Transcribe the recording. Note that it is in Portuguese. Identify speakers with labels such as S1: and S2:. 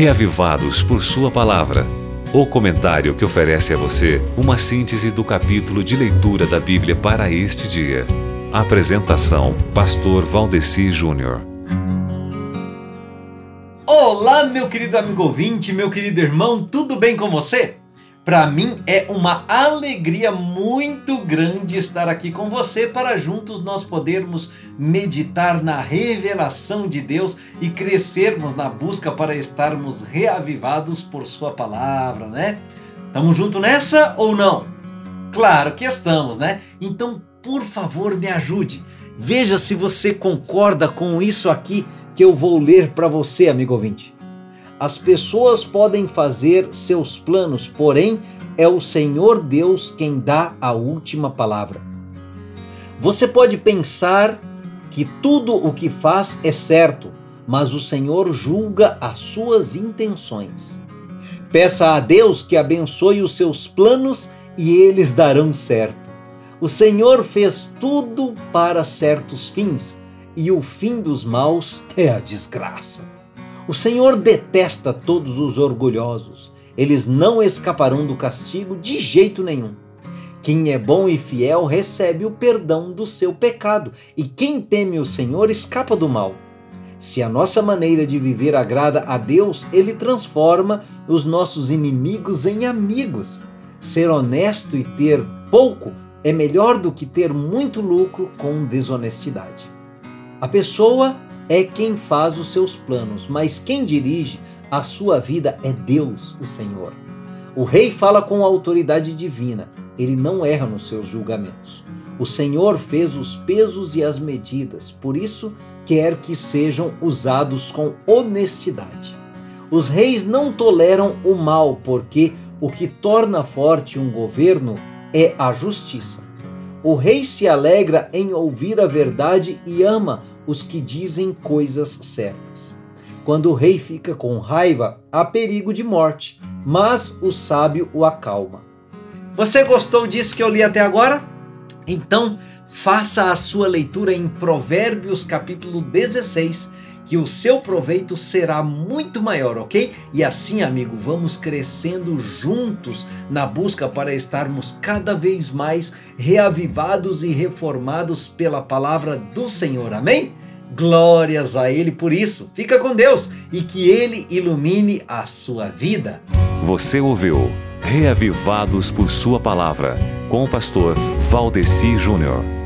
S1: Reavivados por Sua Palavra. O comentário que oferece a você uma síntese do capítulo de leitura da Bíblia para este dia. Apresentação: Pastor Valdeci Júnior.
S2: Olá, meu querido amigo ouvinte, meu querido irmão, tudo bem com você? Para mim é uma alegria muito grande estar aqui com você para juntos nós podermos meditar na revelação de Deus e crescermos na busca para estarmos reavivados por Sua palavra, né? Estamos juntos nessa ou não? Claro que estamos, né? Então, por favor, me ajude. Veja se você concorda com isso aqui que eu vou ler para você, amigo ouvinte. As pessoas podem fazer seus planos, porém é o Senhor Deus quem dá a última palavra. Você pode pensar que tudo o que faz é certo, mas o Senhor julga as suas intenções. Peça a Deus que abençoe os seus planos e eles darão certo. O Senhor fez tudo para certos fins, e o fim dos maus é a desgraça. O Senhor detesta todos os orgulhosos. Eles não escaparão do castigo de jeito nenhum. Quem é bom e fiel recebe o perdão do seu pecado, e quem teme o Senhor escapa do mal. Se a nossa maneira de viver agrada a Deus, Ele transforma os nossos inimigos em amigos. Ser honesto e ter pouco é melhor do que ter muito lucro com desonestidade. A pessoa é quem faz os seus planos, mas quem dirige a sua vida é Deus, o Senhor. O rei fala com autoridade divina, ele não erra nos seus julgamentos. O Senhor fez os pesos e as medidas, por isso quer que sejam usados com honestidade. Os reis não toleram o mal, porque o que torna forte um governo é a justiça. O rei se alegra em ouvir a verdade e ama os que dizem coisas certas. Quando o rei fica com raiva, há perigo de morte, mas o sábio o acalma. Você gostou disso que eu li até agora? Então, faça a sua leitura em Provérbios capítulo 16 que o seu proveito será muito maior, ok? E assim, amigo, vamos crescendo juntos na busca para estarmos cada vez mais reavivados e reformados pela palavra do Senhor, amém? Glórias a Ele por isso. Fica com Deus e que Ele ilumine a sua vida.
S1: Você ouviu Reavivados por Sua Palavra com o pastor Valdeci Júnior.